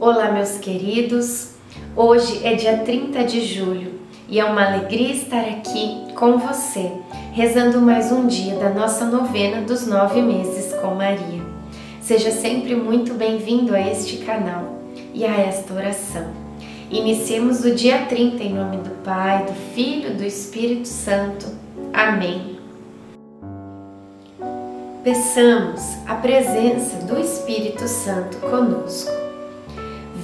Olá, meus queridos. Hoje é dia 30 de julho e é uma alegria estar aqui com você, rezando mais um dia da nossa novena dos nove meses com Maria. Seja sempre muito bem-vindo a este canal e a esta oração. Iniciemos o dia 30 em nome do Pai, do Filho e do Espírito Santo. Amém. Peçamos a presença do Espírito Santo conosco.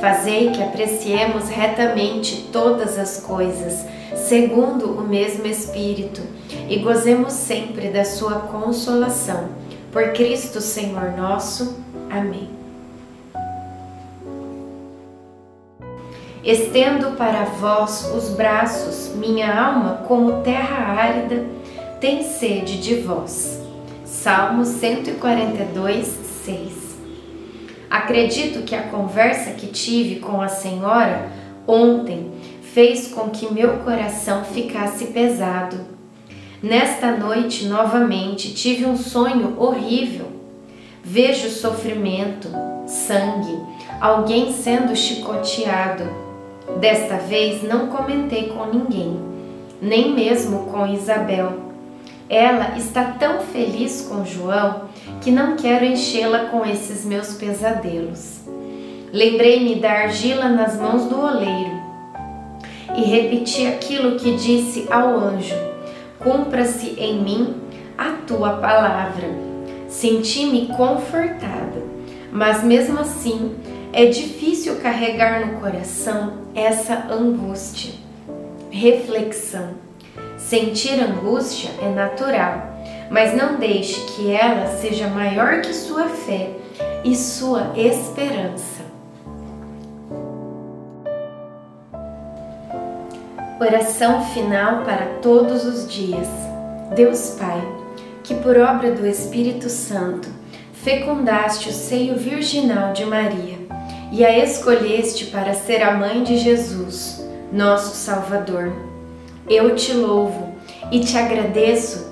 Fazei que apreciemos retamente todas as coisas, segundo o mesmo Espírito, e gozemos sempre da Sua consolação. Por Cristo Senhor nosso. Amém. Estendo para vós os braços, minha alma, como terra árida, tem sede de vós. Salmo 142, 6. Acredito que a conversa que tive com a senhora ontem fez com que meu coração ficasse pesado. Nesta noite, novamente, tive um sonho horrível. Vejo sofrimento, sangue, alguém sendo chicoteado. Desta vez não comentei com ninguém, nem mesmo com Isabel ela está tão feliz com João que não quero enchê-la com esses meus pesadelos. Lembrei-me da argila nas mãos do oleiro e repeti aquilo que disse ao anjo: Cumpra-se em mim a tua palavra. Senti-me confortada, mas mesmo assim é difícil carregar no coração essa angústia. Reflexão. Sentir angústia é natural, mas não deixe que ela seja maior que sua fé e sua esperança. Oração final para todos os dias. Deus Pai, que por obra do Espírito Santo fecundaste o seio virginal de Maria e a escolheste para ser a mãe de Jesus, nosso Salvador eu te louvo e te agradeço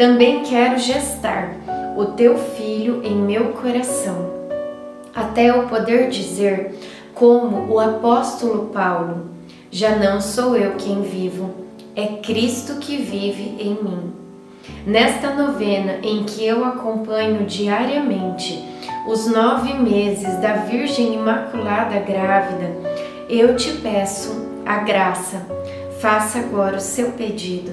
também quero gestar o teu filho em meu coração, até eu poder dizer, como o apóstolo Paulo: Já não sou eu quem vivo, é Cristo que vive em mim. Nesta novena em que eu acompanho diariamente os nove meses da Virgem Imaculada Grávida, eu te peço a graça. Faça agora o seu pedido.